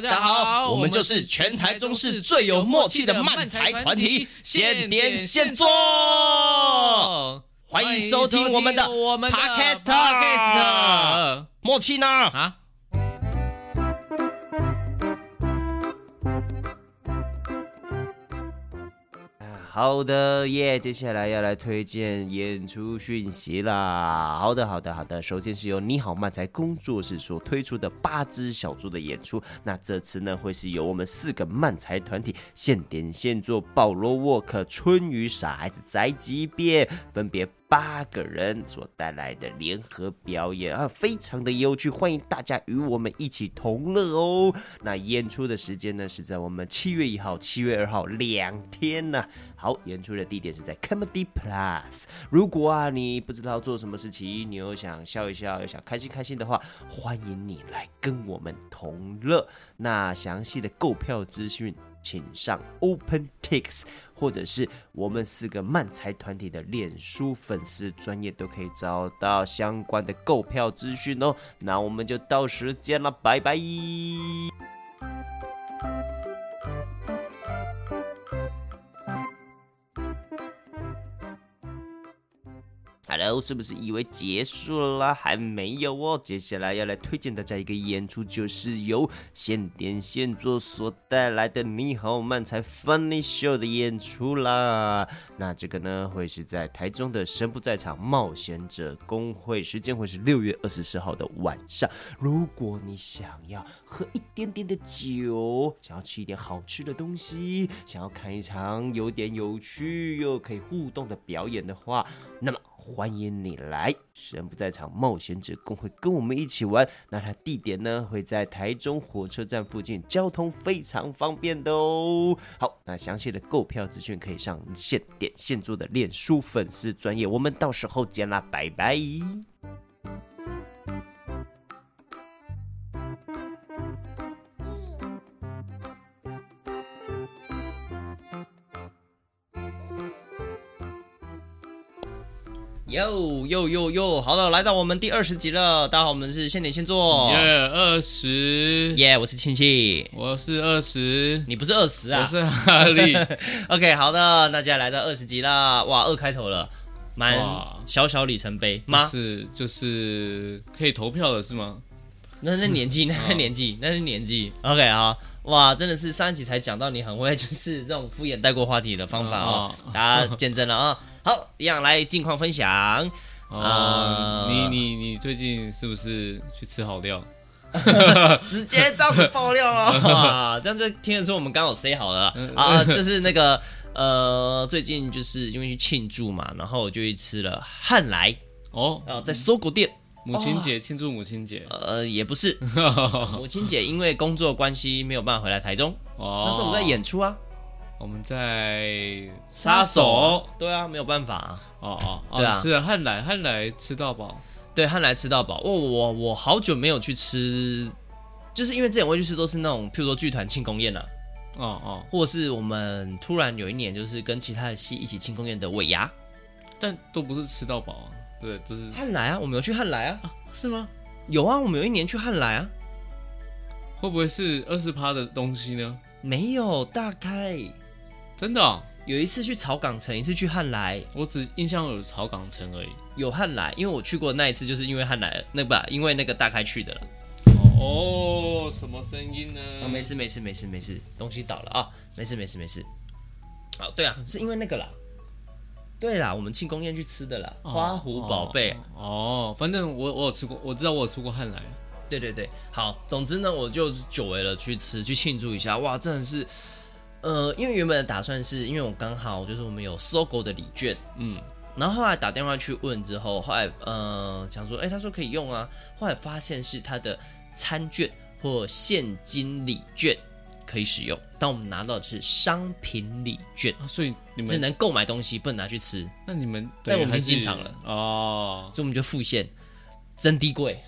大家好，我们就是全台中市最有默契的漫才团体，现点现做，欢迎收听我们的 Podcast，默契呢？啊？好的耶接下来要来推荐演出讯息啦。好的，好的，好的。首先是由你好漫才工作室所推出的八只小猪的演出，那这次呢会是由我们四个漫才团体现点现做，保罗沃克、春雨、傻孩子、宅急便，分别。八个人所带来的联合表演啊，非常的有趣，欢迎大家与我们一起同乐哦。那演出的时间呢是在我们七月一号、七月二号两天呢、好，演出的地点是在 Comedy Plus。如果啊你不知道做什么事情，你又想笑一笑，又想开心开心的话，欢迎你来跟我们同乐。那详细的购票资讯，请上 OpenTix，或者是我们四个漫才团体的脸书粉丝专业，都可以找到相关的购票资讯哦。那我们就到时间了，拜拜。是不是以为结束了？还没有哦。接下来要来推荐大家一个演出，就是由现点现做所带来的《你好漫才 Funny Show》的演出啦。那这个呢，会是在台中的神不在场冒险者公会，时间会是六月二十四号的晚上。如果你想要喝一点点的酒，想要吃一点好吃的东西，想要看一场有点有趣又可以互动的表演的话，那么。欢迎你来，神不在场冒险者公会跟我们一起玩。那它地点呢，会在台中火车站附近，交通非常方便的哦。好，那详细的购票资讯可以上现点现做的脸书粉丝专页，我们到时候见啦，拜拜。哟哟哟哟，好了，来到我们第二十集了。大家好，我们是现点现做。耶，二十。耶，我是庆庆，我是二十。你不是二十啊？我是哈利。OK，好的，那接下来到二十集啦。哇，二开头了，蛮小小里程碑吗？是，就是可以投票的是吗？那是年纪，那是年纪，那是年纪。OK 啊，哇，真的是上一集才讲到你很会，就是这种敷衍带过话题的方法哦，大家见证了啊。好，一样来近况分享。哦，呃、你你你最近是不是去吃好料？直接这样子爆料啊！哇，这样就听得出我们刚好 say 好了啊，就是那个呃，最近就是因为去庆祝嘛，然后我就去吃了汉来哦，然后在搜狗店。母亲节庆祝母亲节？呃，也不是，母亲节因为工作关系没有办法回来台中哦，但是我们在演出啊。我们在杀手，对啊，没有办法。啊，哦哦，对啊，是汉来汉来吃到饱，对，汉来吃到饱。我我我好久没有去吃，就是因为之前我去吃都是那种，譬如说剧团庆功宴啊，哦哦，或者是我们突然有一年就是跟其他的戏一起庆功宴的尾牙，但都不是吃到饱啊，对，就是。汉来啊，我们有去汉来啊，是吗？有啊，我们有一年去汉来啊，会不会是二十趴的东西呢？没有，大概。真的、哦，有一次去草港城，一次去汉来，我只印象有草港城而已。有汉来，因为我去过那一次，就是因为汉来那不，因为那个大开去的了。哦，什么声音呢？哦，没事没事没事没事，东西倒了啊，没事没事没事。哦，对啊，是因为那个啦。对啦，我们庆功宴去吃的啦，哦、花湖宝贝。哦，反正我我有吃过，我知道我有吃过汉来。对对对，好，总之呢，我就久违了去吃，去庆祝一下。哇，真的是。呃，因为原本的打算是因为我刚好就是我们有 SOGO 的礼券，嗯，然后后来打电话去问之后，后来呃想说，哎，他说可以用啊，后来发现是他的餐券或现金礼券可以使用，但我们拿到的是商品礼券，啊，所以你们只能购买东西，不能拿去吃。那你们对，但我们已经进场了。哦，所以我们就付现，真低贵，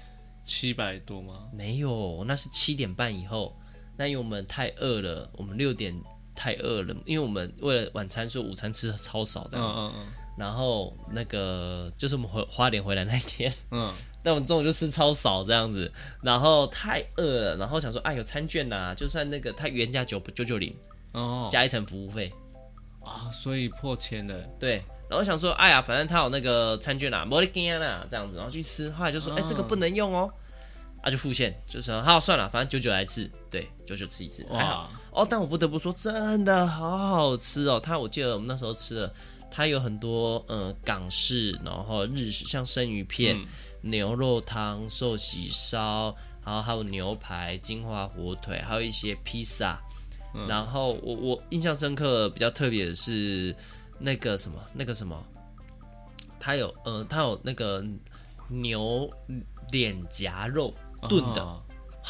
七百多吗？没有，那是七点半以后，那因为我们太饿了，我们六点。太饿了，因为我们为了晚餐，所以午餐吃的超少这样子。嗯嗯嗯。然后那个就是我们回花莲回来那天，嗯，但我们中午就吃超少这样子，然后太饿了，然后想说，哎，有餐券呐、啊，就算那个它原价九九九零，哦，加一层服务费，啊，所以破千了，对。然后想说，哎呀，反正他有那个餐券啊，没得干啦，这样子，然后去吃，后来就说，哎，这个不能用哦，啊，就付现，就说好算了，反正九九来吃，对，九九吃一次，还好哦。但我不得不说，真的好好吃哦。它我记得我们那时候吃的，它有很多嗯港式，然后日式，像生鱼片、嗯、牛肉汤、寿喜烧，然后还有牛排、金华火腿，还有一些披萨。嗯、然后我我印象深刻，比较特别的是。那个什么，那个什么，它有呃，它有那个牛脸颊肉炖的，哦、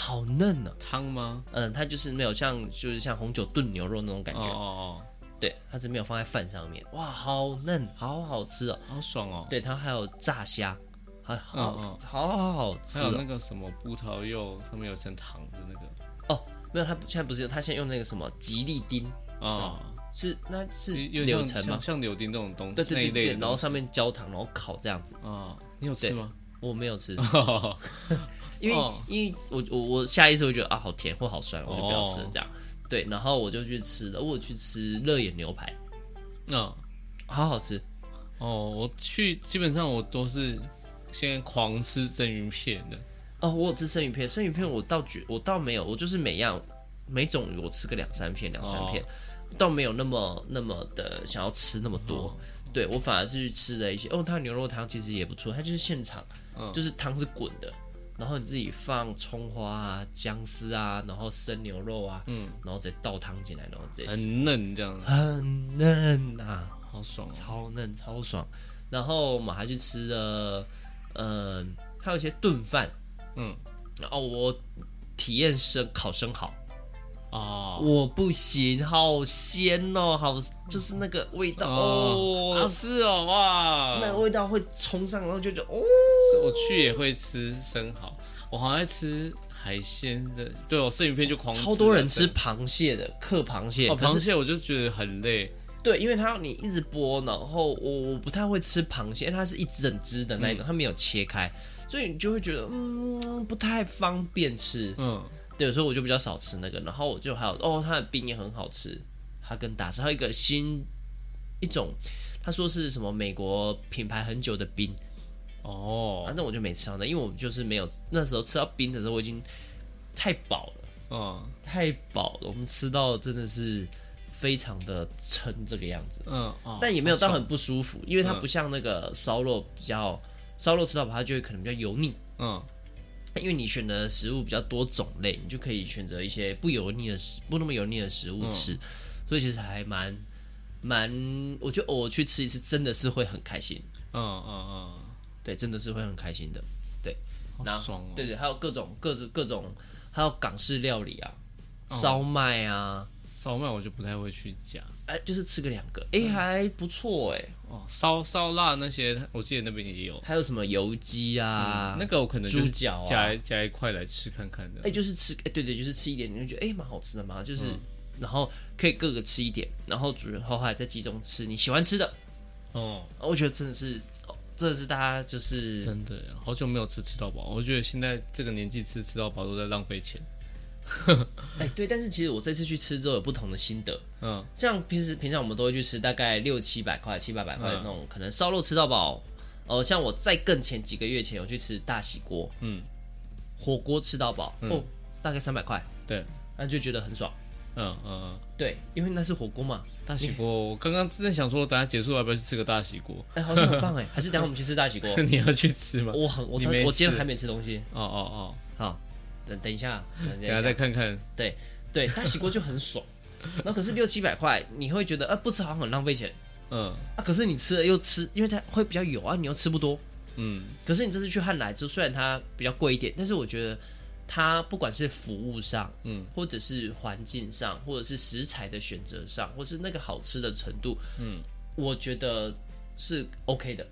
好嫩呢、啊。汤吗？嗯，它就是没有像，就是像红酒炖牛肉那种感觉。哦，哦哦，对，它是没有放在饭上面。哇，好嫩，好好吃哦，好爽哦。对，它还有炸虾，还好，嗯嗯好好好吃、哦。还有那个什么葡萄柚上面有层糖的那个。哦，没有，它现在不是，它现在用那个什么吉利丁啊。哦是，那是柳橙吗？像柳丁这种东西，对对对，然后上面焦糖，然后烤这样子。啊，你有吃吗？我没有吃，因为因为我我我下意识会觉得啊，好甜或好酸，我就不要吃了这样。对，然后我就去吃了，我去吃热眼牛排，嗯，好好吃。哦，我去基本上我都是先狂吃生鱼片的。哦，我有吃生鱼片，生鱼片我倒觉我倒没有，我就是每样每种鱼我吃个两三片，两三片。倒没有那么那么的想要吃那么多，哦、对我反而是去吃了一些哦，它牛肉汤其实也不错，它就是现场，嗯、就是汤是滚的，然后你自己放葱花啊、姜丝啊，然后生牛肉啊，嗯，然后再倒汤进来，然后这很嫩这样，很嫩啊，好爽、哦，超嫩超爽。然后我们还去吃了，嗯、呃，还有一些炖饭，嗯，哦我体验生烤生蚝。哦，我不行，好鲜哦，好就是那个味道哦，好是哦，哇，那个味道会冲上，然后就觉得哦，我去也会吃生蚝，我好爱吃海鲜的，对我，生鱼片就狂吃，超多人吃螃蟹的，嗑螃蟹，哦，螃蟹我就觉得很累，对，因为它要你一直剥，然后我我不太会吃螃蟹，因为它是一整只的那一种，它没有切开，所以你就会觉得嗯不太方便吃，嗯。对，所以我就比较少吃那个，然后我就还有哦，它的冰也很好吃，它跟打是还有一个新一种，他说是什么美国品牌很久的冰哦，反正我就没吃到那，因为我就是没有那时候吃到冰的时候，我已经太饱了，嗯，太饱了，我们吃到真的是非常的撑这个样子，嗯，哦、但也没有到很不舒服，因为它不像那个烧肉比较烧肉吃到饱，它就会可能比较油腻，嗯。因为你选的食物比较多种类，你就可以选择一些不油腻的食，不那么油腻的食物吃，嗯、所以其实还蛮蛮，我觉得偶尔去吃一次真的是会很开心。嗯嗯嗯，对，真的是会很开心的。对，好爽哦。对对，还有各种各种各种，还有港式料理啊，烧麦啊。烧麦我就不太会去夹，哎，就是吃个两个，哎，还不错哎。哦，烧烧腊那些，我记得那边也有。还有什么油鸡啊？那个我可能猪脚夹夹一块来吃看看的。哎，就是吃，哎，对对，就是吃一点，你就觉得哎，蛮好吃的嘛。就是，然后可以各个吃一点，然后主人后还在集中吃你喜欢吃的。哦，我觉得真的是，真的是大家就是真的，好久没有吃吃到饱。我觉得现在这个年纪吃吃到饱都在浪费钱。哎，对，但是其实我这次去吃之后有不同的心得。嗯，像平时平常我们都会去吃大概六七百块、七八百块的那种，可能烧肉吃到饱。哦，像我在更前几个月前有去吃大喜锅，嗯，火锅吃到饱，哦，大概三百块。对，那就觉得很爽。嗯嗯嗯，对，因为那是火锅嘛。大喜锅，我刚刚真的想说，等下结束要不要去吃个大喜锅？哎，好像很棒哎，还是等下我们去吃大喜锅？你要去吃吗？我很，我我今天还没吃东西。哦哦哦，好。等等一下，等下再看看。对对，大喜锅就很爽，然后可是六七百块，你会觉得啊，不吃好像很浪费钱。嗯啊，可是你吃了又吃，因为它会比较油啊，你又吃不多。嗯，可是你这次去汉来吃，虽然它比较贵一点，但是我觉得它不管是服务上，嗯，或者是环境上，或者是食材的选择上，或是那个好吃的程度，嗯，我觉得是 OK 的。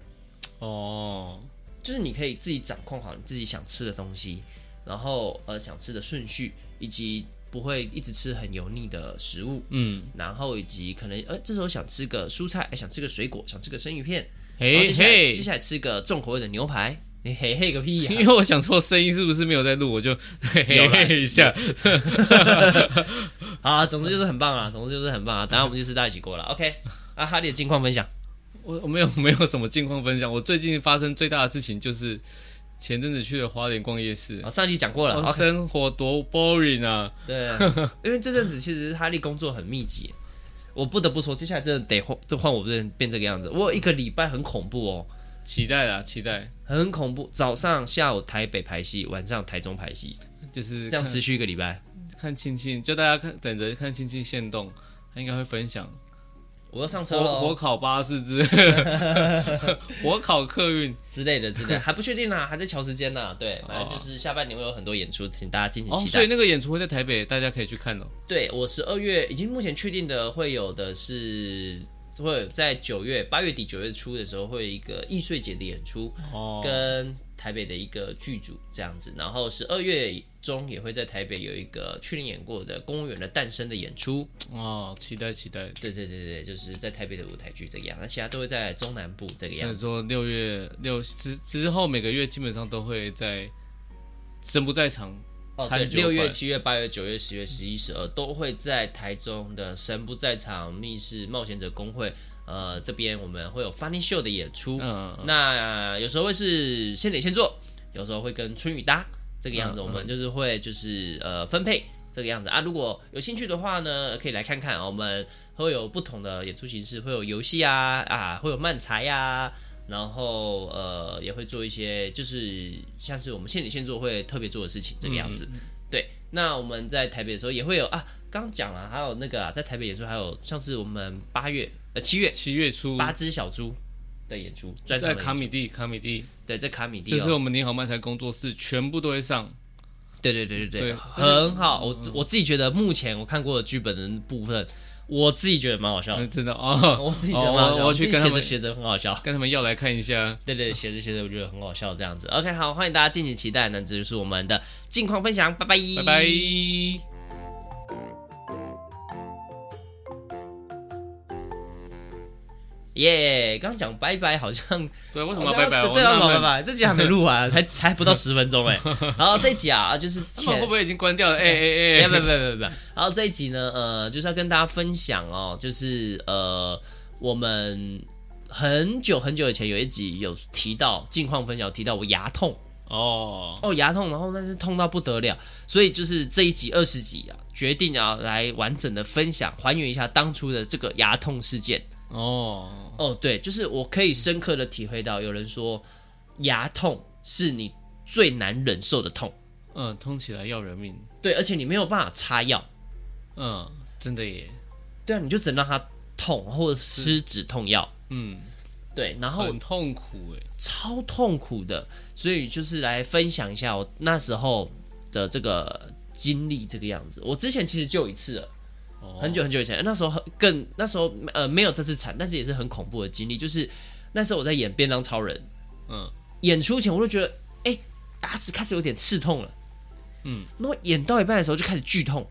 哦，就是你可以自己掌控好你自己想吃的东西。然后呃，想吃的顺序以及不会一直吃很油腻的食物，嗯，然后以及可能呃这时候想吃个蔬菜，想吃个水果，想吃个生鱼片，嘿接下来嘿接下来吃个重口味的牛排，你嘿嘿个屁呀、因为我想说声音是不是没有在录，我就嘿嘿嘿一下。好啊，总之就是很棒啊，总之就是很棒啊，等下我们就吃大一起过了，OK？啊，哈利的近况分享，我我没有 没有什么近况分享，我最近发生最大的事情就是前阵子去了花莲逛夜市，啊，上集讲过了，哦生活多 boring 啊！对，因为这阵子其实哈利工作很密集，我不得不说，接下来真的得换，就换我变变这个样子。我有一个礼拜很恐怖哦，期待啦，期待，很恐怖。早上、下午台北排戏，晚上台中排戏，就是这样持续一个礼拜。看青青，就大家看等着看青青限动，他应该会分享我要上车了，火烤巴士之 火烤客运之类的之类的，还不确定呢，还在乔时间呢。对，反正就是下半年会有很多演出，请大家敬请期待。哦，所以那个演出会在台北，大家可以去看哦。对，我十二月已经目前确定的会有的是，会在九月八月底九月初的时候会有一个易碎节的演出，哦，跟台北的一个剧组这样子，然后十二月中也会在台北有一个去年演过的《公务员的诞生》的演出哦，期待期待。对对对对，就是在台北的舞台剧这个样，那其他都会在中南部这个样子。说六月六之之后每个月基本上都会在神不在场。哦，对，六月、七月、八月、九月、十月、十一、十二都会在台中的神不在场密室冒险者公会，呃，这边我们会有 Funny Show 的演出。嗯，那、呃、有时候会是先点先做，有时候会跟春雨搭这个样子，我们就是会就是呃分配这个样子啊。如果有兴趣的话呢，可以来看看，我们会有不同的演出形式，会有游戏啊啊，会有漫才呀、啊。然后呃也会做一些，就是像是我们现点现做会特别做的事情这个样子。嗯、对，那我们在台北的时候也会有啊，刚讲了，还有那个、啊、在台北演出，还有像是我们八月呃七月七月初八只小猪的演出，在卡米蒂卡米蒂，对，在卡米蒂，就是我们你好漫才工作室全部都会上。对对对对对，对很好。我我自己觉得目前我看过的剧本的部分。我自己觉得蛮好笑的，嗯，真的哦。我自己觉得蛮好笑，哦，我去跟他们写着很好笑，跟他们要来看一下。对对，写着写着我觉得很好笑，这样子。OK，好，欢迎大家敬请期待，那这就是我们的近况分享，拜拜，拜拜。耶，刚讲拜拜，好像对，为什么要拜拜？对，为什么拜拜？这集还没录完，才才不到十分钟哎。然后这一集啊，就是前会不会已经关掉了？哎哎哎，不不不不不。然后这一集呢，呃，就是要跟大家分享哦，就是呃，我们很久很久以前有一集有提到近况分享，提到我牙痛哦哦牙痛，然后那是痛到不得了，所以就是这一集二十集啊，决定啊来完整的分享，还原一下当初的这个牙痛事件哦。哦，对，就是我可以深刻的体会到，有人说牙痛是你最难忍受的痛，嗯，痛起来要人命，对，而且你没有办法擦药，嗯，真的耶，对啊，你就只能让它痛，或者吃止痛药，嗯，对，然后很痛苦哎，超痛苦的，所以就是来分享一下我那时候的这个经历，这个样子，我之前其实就有一次了。很久很久以前，那时候更那时候呃没有这次惨，但是也是很恐怖的经历。就是那时候我在演《便当超人》，嗯，演出前我就觉得，哎、欸，牙齿开始有点刺痛了，嗯，然后演到一半的时候就开始剧痛，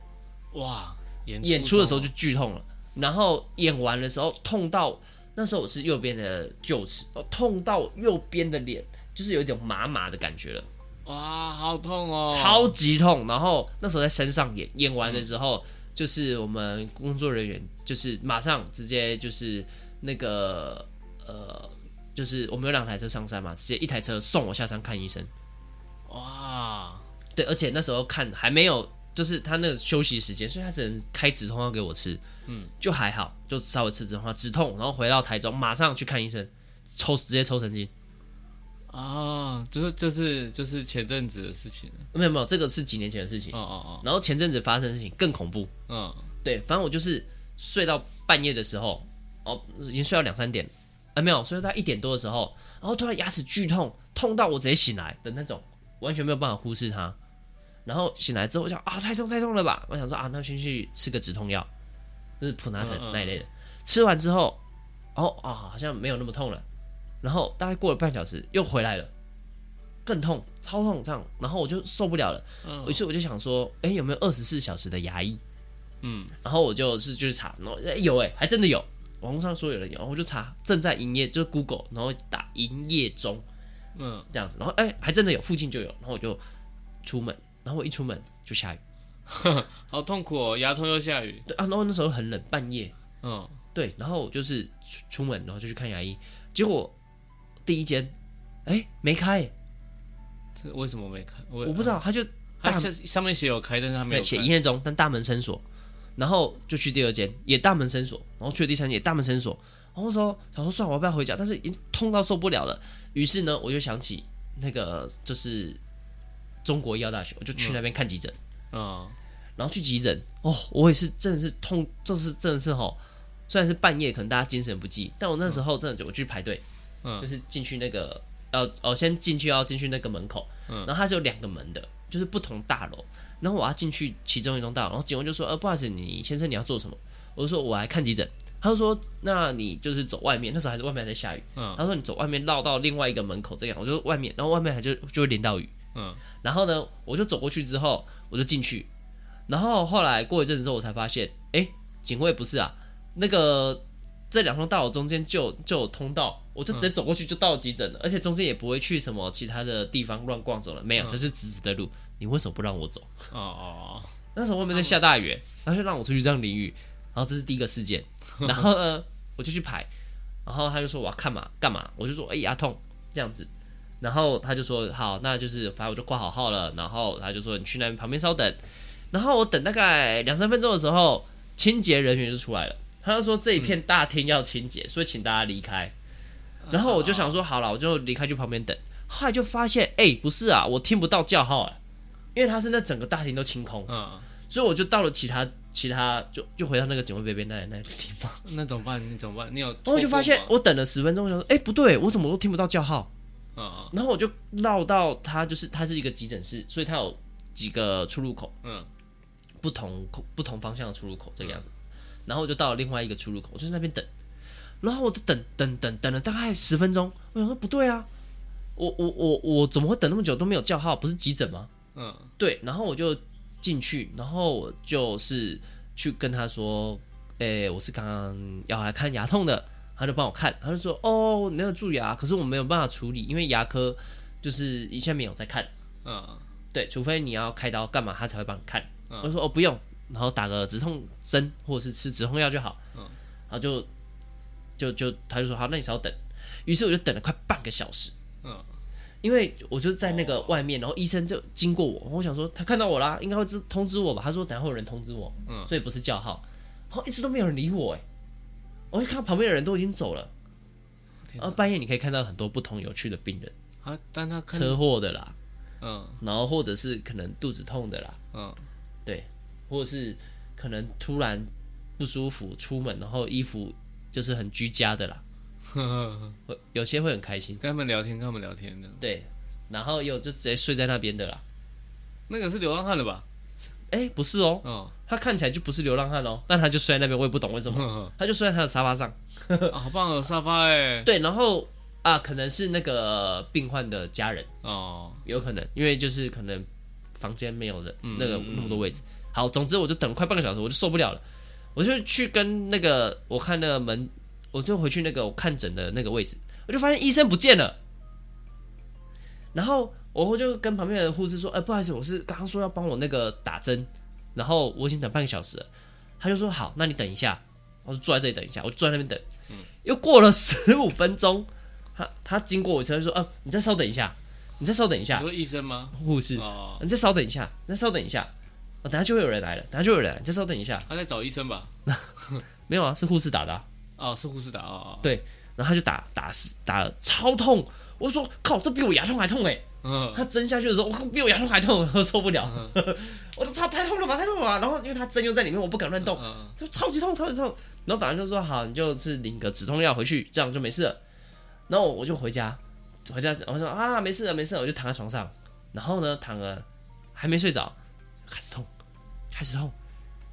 哇，演演出的时候就剧痛了，然后演完的时候痛到那时候我是右边的臼齿，痛到右边的脸就是有一种麻麻的感觉了，哇，好痛哦，超级痛。然后那时候在山上演，演完的时候。嗯就是我们工作人员，就是马上直接就是那个呃，就是我们有两台车上山嘛，直接一台车送我下山看医生。哇，对，而且那时候看还没有，就是他那个休息时间，所以他只能开止痛药给我吃。嗯，就还好，就稍微吃止痛药止痛，然后回到台中马上去看医生，抽直接抽神经。啊，就是就是就是前阵子的事情，没有没有，这个是几年前的事情。哦哦哦。然后前阵子发生的事情更恐怖。嗯，对，反正我就是睡到半夜的时候，哦，已经睡到两三点，啊，没有，睡到一点多的时候，然后突然牙齿剧痛，痛到我直接醒来的那种，完全没有办法忽视它。然后醒来之后，我想啊，太痛太痛了吧？我想说啊，那先去吃个止痛药，就是普拿疼那一类的。吃完之后，哦啊，好像没有那么痛了。然后大概过了半小时，又回来了，更痛，超痛这样，然后我就受不了了。嗯，于是我就想说，哎，有没有二十四小时的牙医？嗯，然后我就是就是查，然后有哎，还真的有，网络上说有人有，然后我就查正在营业，就是 Google，然后打营业中，嗯，这样子，然后哎，还真的有，附近就有，然后我就出门，然后我一出门就下雨，好痛苦哦，牙痛又下雨。对啊，然后那时候很冷，半夜，嗯，对，然后我就是出出门，然后就去看牙医，结果第一间，哎，没开，这为什么没开？我我不知道，他就他上上面写有开，但是他没有写营业中，但大门深锁，然后就去第二间，也大门深锁，然后去了第三间也大门深锁，然后说想说算了，我要不要回家？但是已经痛到受不了了，于是呢，我就想起那个就是中国医药大学，我就去那边看急诊，嗯，然后去急诊，哦，我也是真的是痛，就是真的是吼，虽然是半夜，可能大家精神不济，但我那时候真的就我去排队，嗯就是进去那个要哦先进去要进去那个门口，嗯。然后它是有两个门的，就是不同大楼，然后我要进去其中一栋大楼，然后警卫就说，呃，不好意思，你先生你要做什么？我就说我来看急诊，他就说那你就是走外面，那时候还是外面还在下雨，嗯。他说你走外面绕到另外一个门口这样，我就外面，然后外面还就就会淋到雨，嗯。然后呢，我就走过去之后，我就进去，然后后来过一阵子之后，我才发现，哎，警卫不是啊，那个这两栋大楼中间就有就有通道，我就直接走过去就到急诊了，而且中间也不会去什么其他的地方乱逛走了，没有，嗯。就是直直的路。你为什么不让我走？哦哦，那时候外面在下大雨，然后就让我出去这样淋雨，然后这是第一个事件，然后呢，我就去排，然后他就说我要看嘛干嘛，我就说哎牙痛这样子，然后他就说好，那就是反正我就挂好号了，然后他就说你去那边旁边稍等，然后我等大概两三分钟的时候，清洁人员就出来了，他就说这一片大厅要清洁，所以请大家离开，然后我就想说好了，我就离开去旁边等，后来就发现哎不是啊，我听不到叫号啊，因为他是那整个大厅都清空。嗯，所以我就到了其他其他就就回到那个警卫贝贝那那个地方，那怎么办？你怎么办？你有？然后我就发现我等了十分钟，我想说，哎、不对，我怎么都听不到叫号？嗯然后我就绕到他，就是它是一个急诊室，所以它有几个出入口，嗯不同不同方向的出入口这个样子。然后我就到了另外一个出入口，我就在那边等，然后我就等等等等了大概十分钟，我想说不对啊，我我我我怎么会等那么久都没有叫号？不是急诊吗？嗯对，然后我就进去，然后我就是去跟他说，诶，我是刚刚要来看牙痛的，他就帮我看，他就说，哦，你那个蛀牙，可是我没有办法处理，因为牙科就是一下没有在看，嗯对，除非你要开刀干嘛，他才会帮你看。嗯我就说，哦，不用，然后打个止痛针或者是吃止痛药就好，嗯然后就就就他就说，好，那你稍等，于是我就等了快半个小时。嗯。因为我就在那个外面，然后医生就经过我，我想说他看到我啦，应该会知通知我吧？他说等下会有人通知我，嗯所以不是叫号，然后一直都没有人理我，哎，我就看到旁边的人都已经走了，天然后半夜你可以看到很多不同有趣的病人，啊，但他车祸的啦，嗯。然后或者是可能肚子痛的啦，嗯。对，或者是可能突然不舒服出门，然后衣服就是很居家的啦，有些会很开心，跟他们聊天，跟他们聊天的，对，然后也有就直接睡在那边的啦，那个是流浪汉的吧？哎，不是哦。哦，他看起来就不是流浪汉哦，但他就睡在那边，我也不懂为什么，嗯他就睡在他的沙发上。啊 好棒哦，沙发哎，对，然后啊，可能是那个病患的家人，哦，有可能，因为就是可能房间没有人，嗯那个那么多位置。好，总之我就等了快半个小时，我就受不了了，我就去跟那个我看那个门，我就回去那个我看诊的那个位置，我就发现医生不见了，然后我就跟旁边的护士说，哎，不好意思，我是刚刚说要帮我那个打针，然后我已经等半个小时了，他就说好，那你等一下，我就坐在这里等一下，我就坐在那边等，又过了十五分钟，他他经过我车就说，啊，你再稍等一下，你再稍等一下。你，说医生吗？护士。哦，你再稍等一下，你再稍等一下，啊，等下就会有人来了，等下就有人来，你再稍等一下。他在找医生吧？没有啊，是护士打的、啊，哦，是护士打哦，对然后他就打打死打了超痛，我说靠，这比我牙痛还痛哎！嗯他针下去的时候，我靠，比我牙痛还痛，我受不了，我说操，太痛了吧，太痛了吧！然后因为他针又在里面，我不敢乱动，嗯就超级痛，超级痛。然后反正就说好，你就是领个止痛药回去，这样就没事了。然后我就回家，回家我说啊，没事了，没事了，我就躺在床上。然后呢，躺了还没睡着，开始痛，开始痛，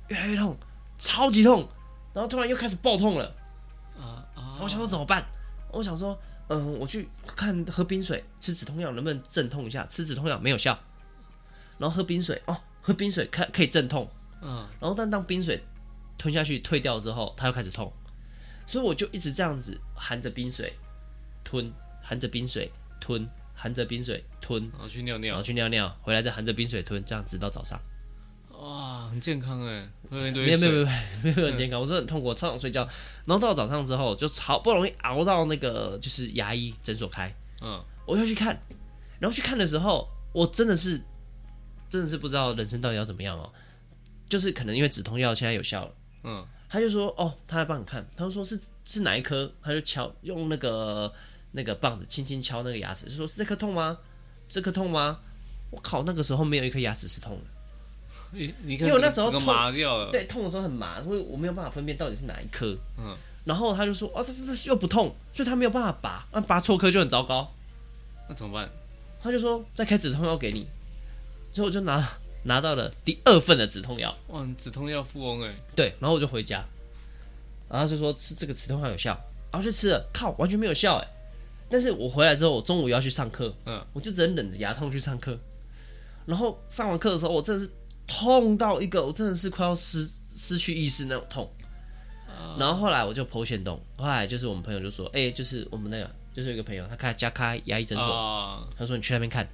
越来越痛，超级痛。然后突然又开始爆痛了。啊啊，我想说怎么办？我想说嗯，我去看喝冰水，吃止痛药能不能镇痛一下？吃止痛药没有效，然后喝冰水哦，喝冰水可可以镇痛，嗯，然后但当冰水吞下去退掉之后，它又开始痛，所以我就一直这样子含着冰水吞，含着冰水吞，含着冰水吞，然后去尿尿然后，去尿尿，回来再含着冰水吞，这样直到早上。哇，很健康哎，没有没有没有，没有 很健康，我是很痛苦，我超想睡觉。然后到了早上之后，就好不容易熬到那个就是牙医诊所开，嗯，我就去看，然后去看的时候，我真的是真的是不知道人生到底要怎么样哦。就是可能因为止痛药现在有效了，嗯，他就说哦，他来帮你看，他就说是是哪一颗，他就敲用那个那个棒子轻轻敲那个牙齿，就说是这颗痛吗？这颗痛吗？我靠，那个时候没有一颗牙齿是痛的。你你看因为我那时候痛麻掉了，对，痛的时候很麻，所以我没有办法分辨到底是哪一颗。嗯，然后他就说，哦，这这又不痛，所以他没有办法拔，那拔错颗就很糟糕。那怎么办？他就说再开止痛药给你，所以我就拿拿到了第二份的止痛药。哇，你止痛药富翁哎，对，然后我就回家，然后就说吃这个止痛药有效，然后去吃了，靠，完全没有效哎。但是我回来之后，我中午要去上课，嗯，我就只能忍着牙痛去上课。然后上完课的时候，我真的是痛到一个，我真的是快要失失去意识那种痛。然后后来我就剖线洞，后来就是我们朋友就说，哎、就是我们那个，就是有一个朋友，他开加开牙医诊所，啊，他说你去那边看。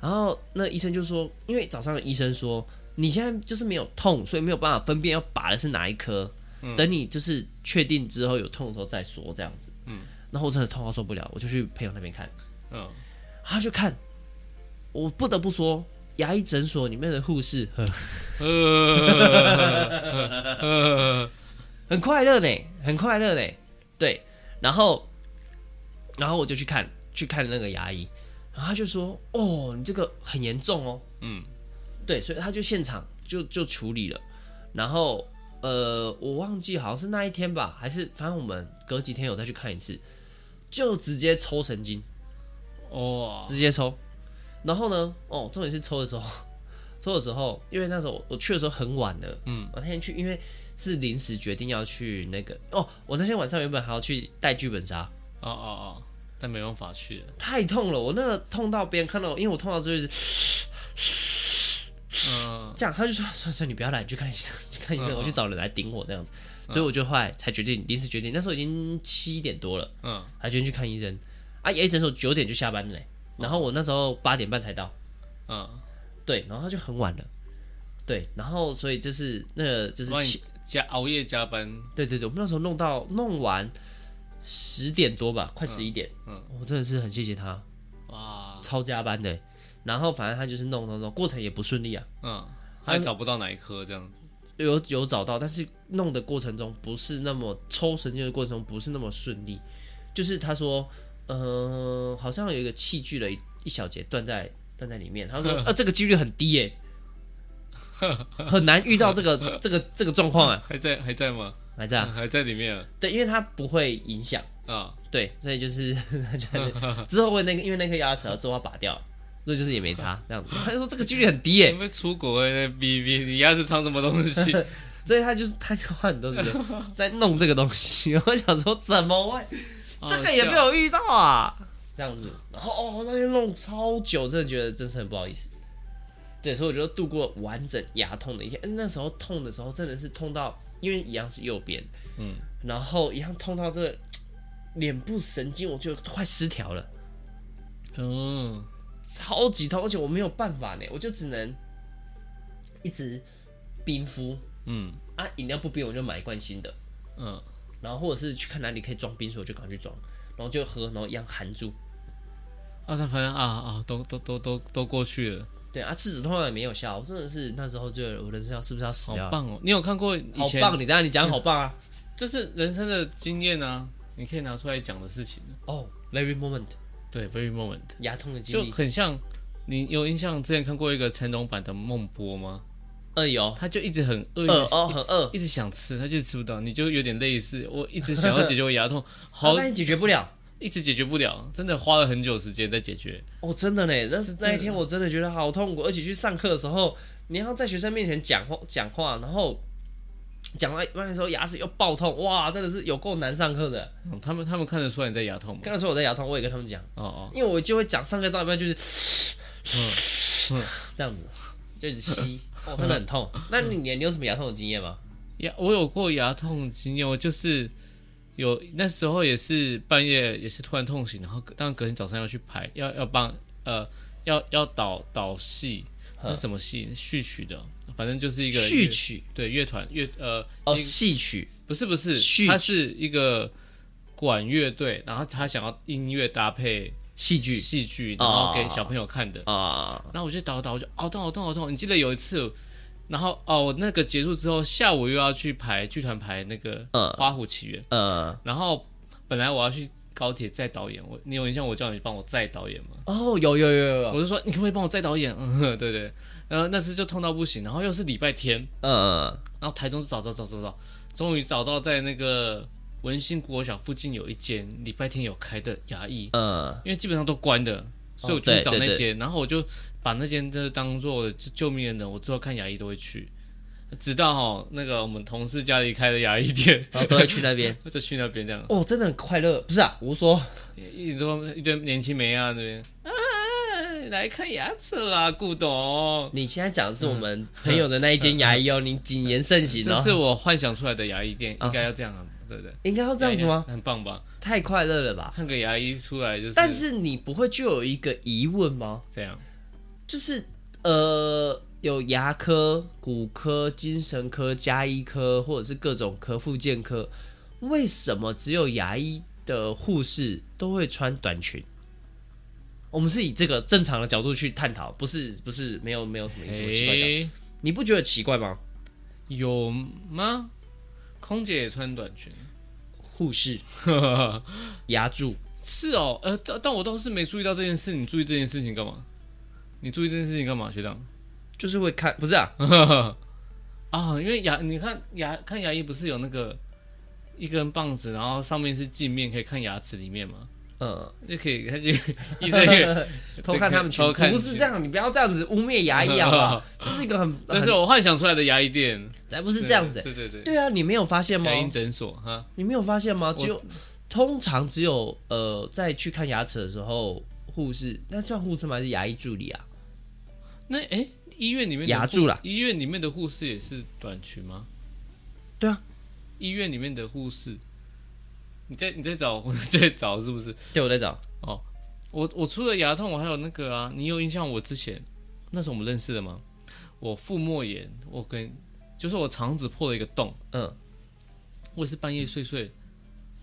然后那医生就说，因为早上的医生说你现在就是没有痛，所以没有办法分辨要拔的是哪一颗。等你就是确定之后有痛的时候再说这样子。嗯，然后我真的痛到受不了，我就去朋友那边看。嗯，他就看，我不得不说，牙医诊所里面的护士呵 呃，很快乐呢，很快乐呢。对，然后，然后我就去看，去看那个牙医，然后他就说：“哦，你这个很严重哦。”嗯，对，所以他就现场就就处理了。然后，呃，我忘记好像是那一天吧，还是反正我们隔几天有再去看一次，就直接抽神经。哦，直接抽。然后呢，哦，重点是抽的时候，抽的时候，因为那时候我去的时候很晚了，嗯，我那天去，因为是临时决定要去那个，哦，我那天晚上原本还要去带剧本杀，哦哦哦，但没办法去了，太痛了，我那个痛到别人看到，因为我痛到最后是嗯，这样，他就说，算算你不要来，你去看医生，去看医生，嗯我去找人来顶我这样子，所以我就后来才决定临时决定，那时候已经七点多了，嗯，还决定去看医生，啊，牙医诊所九点就下班了嘞，然后我那时候八点半才到。嗯，对，然后他就很晚了，对，然后所以就是那个就是加熬夜加班，对对对，我们那时候弄到弄完十点多吧，快十一点，嗯。我真的是很谢谢他，哇，超加班的，然后反正他就是弄弄弄，过程也不顺利啊，嗯，还找不到哪一颗这样子，有有找到，但是弄的过程中不是那么抽神经的过程中不是那么顺利，就是他说，呃，好像有一个器具的一一小节断在断在里面，他说，呃，这个几率很低耶。很难遇到这个这个这个状况啊，还在还在吗？来这样，还在里面啊，对，因为它不会影响，啊，对，所以就是之后会那个，因为那颗牙齿要之后要拔掉，所以就是也没差这样子。他就说这个几率很低耶你，们出国那逼逼，你牙齿藏什么东西？所以他就是他就花很多时间在弄这个东西。我想说怎么会这个也被我遇到啊？这样子，然后哦，那天弄超久，真的觉得真是很不好意思。对，所以我觉得度过完整牙痛的一天。那时候痛的时候真的是痛到，因为一样是右边，嗯，然后一样痛到这个脸部神经，我觉得快失调了，嗯，超级痛，而且我没有办法呢，我就只能一直冰敷，嗯啊，饮料不冰我就买一罐新的，嗯，然后或者是去看哪里可以装冰水，我就赶快去装，然后就喝，然后一样含住。啊，他发现啊啊，都都都都都过去了，对啊，吃止痛药也没有效，我真的是那时候就我人生要是不是要死掉？好棒哦！你有看过以前好棒！你这样你讲好棒啊！这是人生的经验啊，你可以拿出来讲的事情。哦、oh,，very moment，对，very moment，牙痛的经就历，很像。你有印象之前看过一个成龙版的孟波吗？呃有，他就一直很饿，饿哦，很饿，一直想吃，他就吃不到。你就有点类似，我一直想要解决我牙痛，好，但解决不了，一直解决不了，真的花了很久时间在解决。哦，真的呢，那是那一天我真的觉得好痛苦，而且去上课的时候，你要在学生面前讲话讲话，然后讲到一半的时候牙齿又爆痛，哇，真的是有够难上课的。嗯他们他们看得出来你在牙痛吗？刚才说我在牙痛，我也跟他们讲，哦哦，因为我就会讲上课到一半就是，嗯这样子，就一直吸，哦，真的很痛。那你你有什么牙痛的经验吗？牙我有过牙痛经验，我就是有那时候也是半夜也是突然痛醒，然后当隔天早上要去排，要要帮呃要要导导戏，那什么戏？序曲的，反正就是一个序曲，对乐团乐呃哦，戏曲，不是不是它是一个管乐队，然后他想要音乐搭配戏剧戏剧，然后给小朋友看的。啊，然后我就导导，我就好痛好痛好痛。你记得有一次，然后哦，我那个结束之后，下午又要去排剧团排那个《嗯花虎奇缘》呃，然后本来我要去高铁载导演，我你有印象我叫你帮我载导演吗？哦，有有有有有，我就说你可不可以帮我载导演？嗯，呵对对。然后那次就痛到不行，然后又是礼拜天，嗯，然后台中找找找找找，终于找到在那个文心国小附近有一间礼拜天有开的牙医，呃，因为基本上都关的，所以我就去找那间，然后我就把那间就当做救命恩人，我之后看牙医都会去，直到哈那个我们同事家里开的牙医店，然后都会去那边。就去那边这样。哦，真的很快乐，不是啊？我说，一堆一堆年轻妹啊那边啊，来看牙齿啦，顾董。你现在讲的是我们朋友的那一间牙医哦，你谨言慎行哦。这是我幻想出来的牙医店，啊应该要这样啊，对不对？应该要这样子吗？很棒吧？太快乐了吧？看个牙医出来就是，但是你不会就有一个疑问吗？这样，就是呃，有牙科、骨科、精神科、加医科，或者是各种科、附健科，为什么只有牙医的护士都会穿短裙？我们是以这个正常的角度去探讨，不是不是没有没有什么什么奇怪角度，诶你不觉得奇怪吗？有吗？空姐也穿短裙，护士、牙柱，是哦，呃，但但我倒是没注意到这件事，你注意这件事情干嘛？你注意这件事情干嘛，学长？就是会看，不是啊？啊，因为牙，你看牙看牙医不是有那个一根棒子，然后上面是镜面，可以看牙齿里面吗？嗯，就可以看就医生可以 偷看他们群偷看不是这样，你不要这样子污蔑牙医好不好？这是一个很，这是我幻想出来的牙医店，才不是这样子、对对对，对啊，你没有发现吗牙？医诊所哈，你没有发现吗？只有通常只有呃，在去看牙齿的时候，护士那算护士吗？还是牙医助理啊？那哎，医院里面牙助啦医院里面的护士也是短裙吗？对啊，医院里面的护士，你在你在找 我在找是不是？对，我在找。哦我我除了牙痛，我还有那个啊，你有印象？我之前那时候我们认识的吗？我腹膜炎，我跟就是我肠子破了一个洞，嗯我也是半夜睡睡，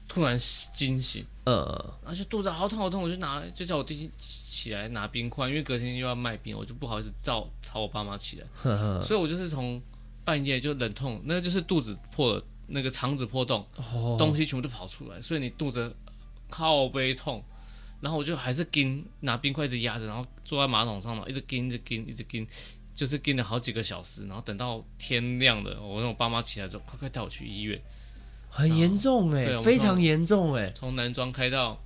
突然惊醒，嗯，然后就肚子好痛好痛，我就拿就叫我弟弟起来拿冰块，因为隔天又要卖冰，我就不好意思叫吵我爸妈起来，呵呵，所以我就是从半夜就冷痛，那个就是肚子破了，那个肠子破洞，哦。东西全部都跑出来，所以你肚子靠背痛，然后我就还是跟拿冰块一直压着，然后坐在马桶上嘛，一直跟一直跟一直跟，就是跟了好几个小时，然后等到天亮了，我让我爸妈起来之后，快快带我去医院，很严重哎、非常严重哎、从南庄开到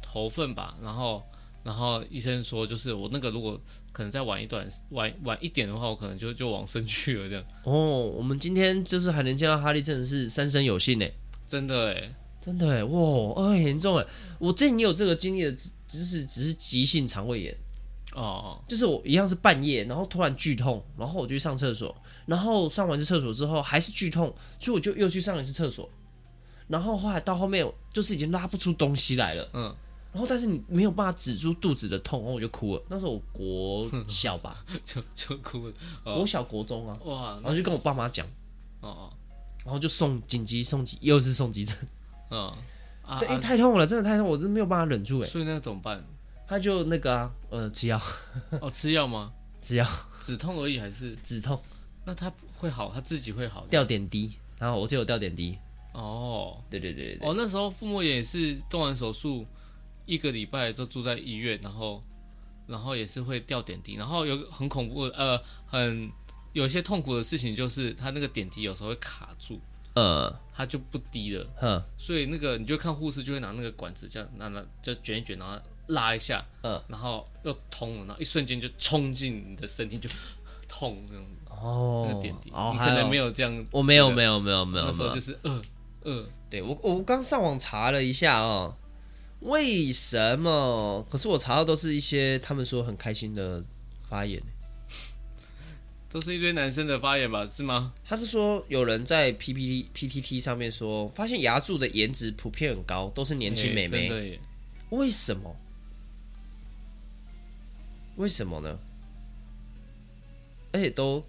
头份吧，然后然后医生说，就是我那个如果可能再晚一段晚晚一点的话，我可能就就往生去了这样，哦，我们今天就是还能见到哈利，真的是三生有幸哎、真的哎，真的哎，哇，呃很严重哎。我之前也有这个经历的，只只是只是急性肠胃炎，哦，就是我一样是半夜，然后突然剧痛，然后我就去上厕所，然后上完次厕所之后还是剧痛，所以我就又去上了一次厕所，然后后来到后面就是已经拉不出东西来了，嗯，然后但是你没有办法止住肚子的痛，然后我就哭了。那时候我国小吧，就就哭了，国小国中啊，哇，然后就跟我爸妈讲，哦哦，然后就送紧急送急，又是送急诊，嗯，啊对，因为啊太痛了，真的太痛，我真的没有办法忍住哎。所以那个怎么办？他就那个啊，呃，吃药，哦，吃药吗？吃药止痛而已还是？止痛，那他会好，他自己会好的。吊点滴，然后我就有吊点滴。哦对对对对对，哦，那时候腹膜炎也是动完手术一个礼拜都住在医院，然后然后也是会掉点滴，然后有个很恐怖呃很有一些痛苦的事情就是他那个点滴有时候会卡住，呃，它就不滴了，哼，所以那个你就看护士就会拿那个管子这样拿拿就卷一卷，然后拉一下，嗯，然后又通了，然后一瞬间就冲进你的身体就痛那种。哦，那个点滴，哦你可能没有这样，我没有没有没有没有，那时候就是呃呃，对我我刚上网查了一下哦，为什么？可是我查到都是一些他们说很开心的发言。都是一堆男生的发言吧？是吗？他是说有人在 P P P T T 上面说，发现牙柱的颜值普遍很高，都是年轻美眉。对，为什么？为什么呢？而且都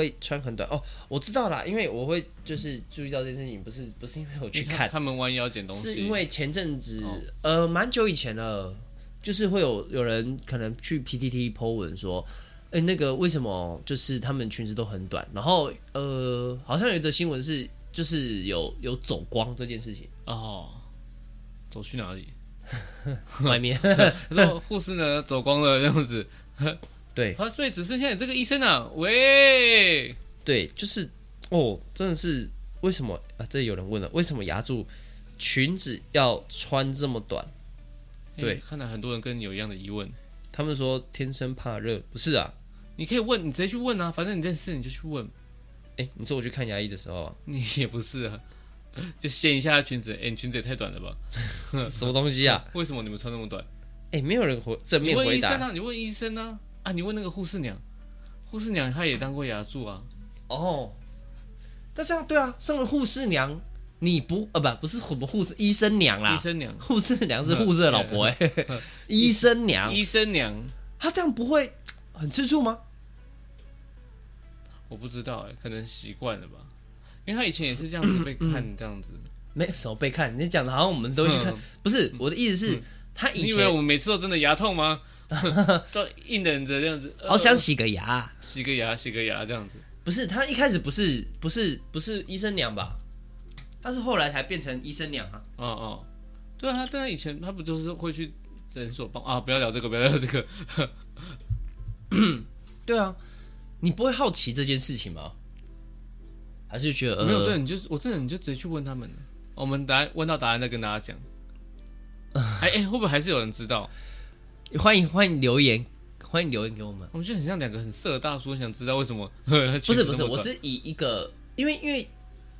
会穿很短哦。我知道啦，因为我会就是注意到这件事情，不是不是因为我去看他们弯腰捡东西，是因为前阵子、哦、呃蛮久以前了，就是会有有人可能去 P T T Po 文说。哎、欸，那个为什么就是他们裙子都很短？然后呃，好像有一则新闻是，就是有有走光这件事情哦，走去哪里？外面。他 说护士呢走光了这样子。对，啊，所以只剩下你这个医生啊？喂，对，就是哦，真的是为什么啊？这里有人问了，为什么牙柱裙子要穿这么短？对，欸、看来很多人跟你有一样的疑问。他们说天生怕热，不是啊？你可以问，你直接去问啊，反正你认识你就去问。哎、欸，你说我去看牙医的时候、啊，你也不是啊，就掀一下裙子。哎、欸，你裙子也太短了吧？什么东西啊？为什么你们穿那么短？哎、欸，没有人回正面回答。你问医生啊，你问医生啊，啊，你问那个护士娘，护士娘她也当过牙助啊。哦，那这样对啊，身为护士娘，你不呃不不是什么护士医生娘啦，医生娘，护士娘是护士的老婆哎、欸，医生娘，医生娘，她这样不会很吃醋吗？我不知道哎、欸，可能习惯了吧，因为她以前也是这样子被看这样子，没什么被看，你讲的好像我们都去看，不是我的意思是，嗯、他以前你以为我们每次都真的牙痛吗？都硬忍着这样子，好想洗个牙，洗个牙，洗个牙这样子，不是他一开始不是不是不是医生娘吧？他是后来才变成医生娘啊。哦哦，对啊，他但他以前他不就是会去诊所帮啊？不要聊这个，不要聊这个，对啊。你不会好奇这件事情吗？还是觉得、呃、没有？对，你就我真的你就直接去问他们，我们答案问到答案再跟大家讲。哎哎、会不会还是有人知道？欢迎欢迎留言，欢迎留言给我们。我们就很像两个很色的大叔，想知道为什么？不是不是，我是以一个，因为因为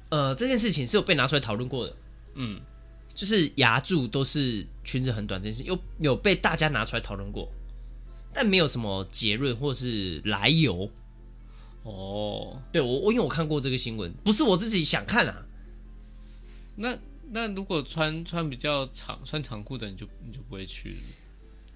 呃，这件事情是有被拿出来讨论过的。嗯，就是牙柱都是裙子很短这件事，有有被大家拿出来讨论过，但没有什么结论或是来由。哦，对我我因为我看过这个新闻，不是我自己想看啊。那那如果穿穿比较长穿长裤的，你就你就不会去，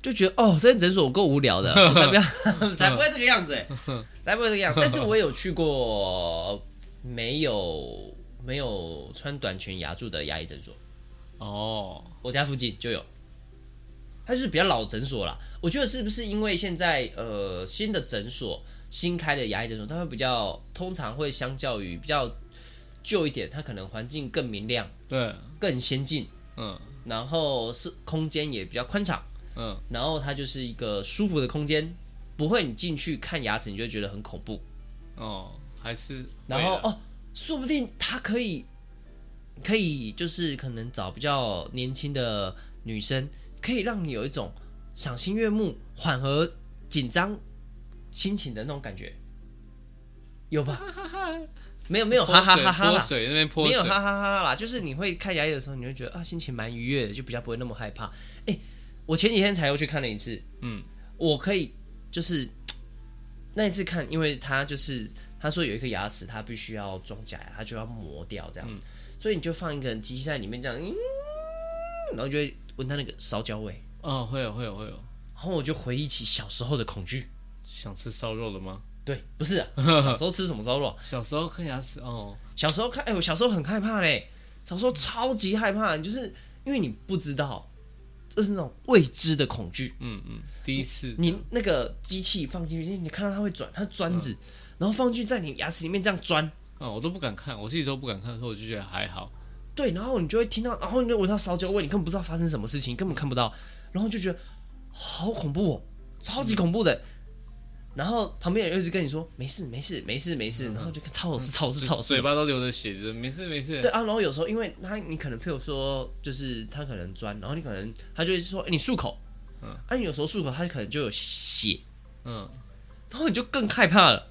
就觉得哦，这间诊所够无聊的，才不要，才不会这个样子哎，才不会这个样子。但是我有去过没有没有穿短裙牙柱的牙医诊所。哦，我家附近就有，它就是比较老诊所啦。我觉得是不是因为现在呃新的诊所？新开的牙医诊所，它会比较通常会相较于比较旧一点，它可能环境更明亮，对，更先进，嗯，然后是空间也比较宽敞，嗯，然后它就是一个舒服的空间，不会你进去看牙齿你就会觉得很恐怖，哦，还是，然后哦，说不定它可以可以就是可能找比较年轻的女生，可以让你有一种赏心悦目、缓和紧张。心情的那种感觉，有吧？没有没有，哈哈哈哈啦，水那边泼水，没有哈哈哈哈啦。就是你会看牙医的时候，你会觉得啊，心情蛮愉悦的，就比较不会那么害怕。哎，我前几天才又去看了一次，嗯，我可以就是 那一次看，因为他就是他说有一颗牙齿，他必须要装假牙，他就要磨掉这样子，所以你就放一个机器在里面这样，嗯，然后就会闻到那个烧焦味。哦，会有会有会有，然后我就回忆起小时候的恐惧。想吃烧肉了吗？对，不是、啊、小时候吃什么烧肉？小时候看牙齿哦。小时候看，哎、欸，我小时候很害怕嘞。小时候超级害怕，就是因为你不知道，就是那种未知的恐惧。嗯嗯，第一次你，那个机器放进去，你看到它会转，它是砖子，嗯、然后放进去在你牙齿里面这样钻。啊、嗯，我都不敢看，我自己都不敢看的时候，我就觉得还好。对，然后你就会听到，然后你就闻到烧焦味，你根本不知道发生什么事情，根本看不到，然后就觉得好恐怖哦，超级恐怖的。嗯然后旁边人又一直跟你说没事没事没事没事，然后就超好吃超好吃超好吃，嘴巴都流着血，没事没事。对啊，然后有时候因为他你可能譬如说就是他可能钻，然后你可能他就会说你漱口，嗯，啊你有时候漱口他可能就有血，嗯，然后你就更害怕了，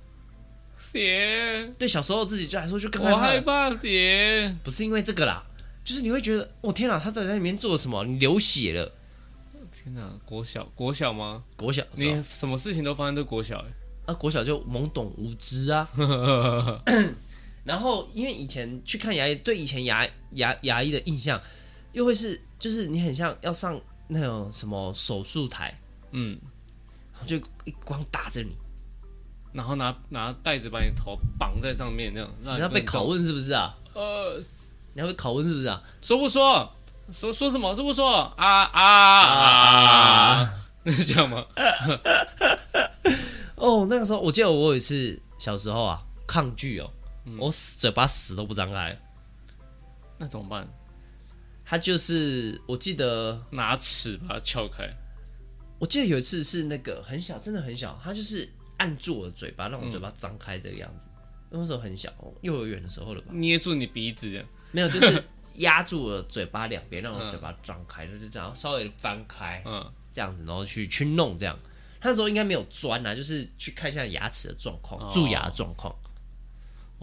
血，对小时候自己就来说就更我害害怕，怕血。不是因为这个啦，就是你会觉得，我、哦、天哪，他到底在里面做了什么？你流血了，天哪，国小国小吗？国小你什么事情都发生在国小哎、啊，国小就懵懂无知啊。然后因为以前去看牙医，对以前牙牙牙医的印象，又会是就是你很像要上那种什么手术台，嗯，就一光打着你，然后拿拿袋子把你头绑在上面，那样让你要被。拷问是不是啊？呃，你要被拷问是不是啊？说不说？说说什么？说不说？啊啊啊！是 这样吗？哦，那个时候我记得我有一次小时候啊，抗拒哦，嗯我死嘴巴死都不张开。那怎么办？他就是我记得，拿尺把它撬开。我记得有一次是那个很小，真的很小，他就是按住我的嘴巴，让我嘴巴张开这个样子。那时候很小，幼儿园的时候了吧？捏住你鼻子这样，没有，就是压住我嘴巴两边，让我嘴巴张开，就是这样稍微翻开，嗯，这样子，然后去去弄这样。他那时候应该没有钻啊，就是去看一下牙齿的状况，哦蛀牙的状况。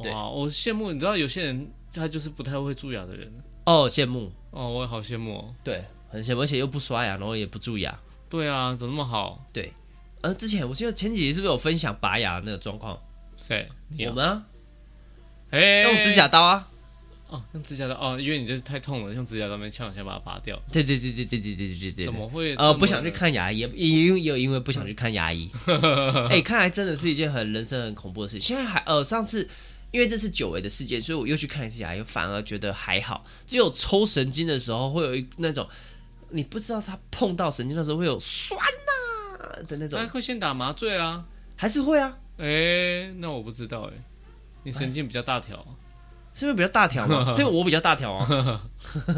对哇，我羡慕，你知道有些人他就是不太会蛀牙的人。哦，羡慕，哦，我也好羡慕哦。对，很羡慕，而且又不刷牙，然后也不蛀牙。对啊，怎么那么好？对，呃，之前我记得前几集是不是有分享拔牙的那个状况？谁？我们啊，哎，用指甲刀啊。哦，用指甲刀哦，因为你这太痛了，用指甲刀面敲一下把它拔掉。对对对对对对对对对对。怎么会？呃，不想去。看牙医，也也因为也有因为不想去看牙医。哎、看来真的是一件很人生很恐怖的事情。现在还呃，上次因为这是久违的事件，所以我又去看一次牙医，反而觉得还好。只有抽神经的时候，会有一那种你不知道他碰到神经的时候会有酸呐、的那种那，会先打麻醉啊？还是会啊？哎，那我不知道哎。你神经比较大条，是因为比较大条嘛？是因为我比较大条啊？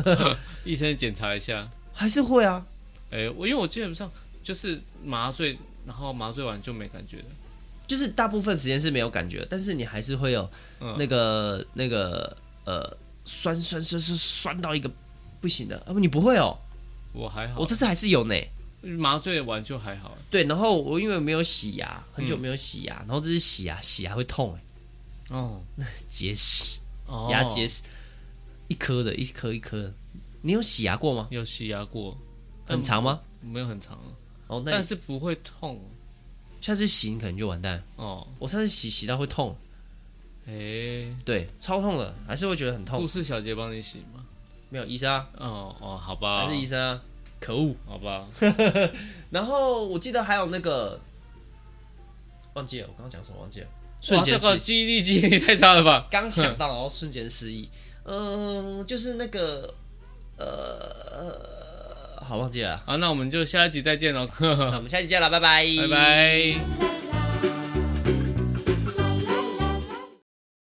医生检查一下。还是会啊？哎，我因为我基本上就是麻醉，然后麻醉完就没感觉了。就是大部分时间是没有感觉，但是你还是会有嗯那个、那个呃酸酸酸酸酸到一个不行的，啊不你不会哦，我还好，我这次还是有呢。麻醉完就还好。对，然后我因为没有洗牙，很久没有洗牙，然后这次洗牙，洗牙会痛哎，哦，结石，哦牙结石，一颗的，一颗一颗的。你有洗牙过吗？有洗牙过，很长吗？没有很长，哦，那但是不会痛下次洗你可能就完蛋。哦。我上次洗洗到会痛，哎，对，超痛的，还是会觉得很护痛。士小姐帮你洗吗？没有医生啊，哦哦，好吧，还是医生啊，可恶。好吧。然后我记得还有那个，忘记了，我刚刚讲什么忘记了，瞬哇，间。这个记忆力记忆力太差了吧？刚想到，然后瞬间失忆。嗯，就是那个，呃，好忘记了。好，那我们就下一集再见喽，那我们下期见了，拜拜，拜拜。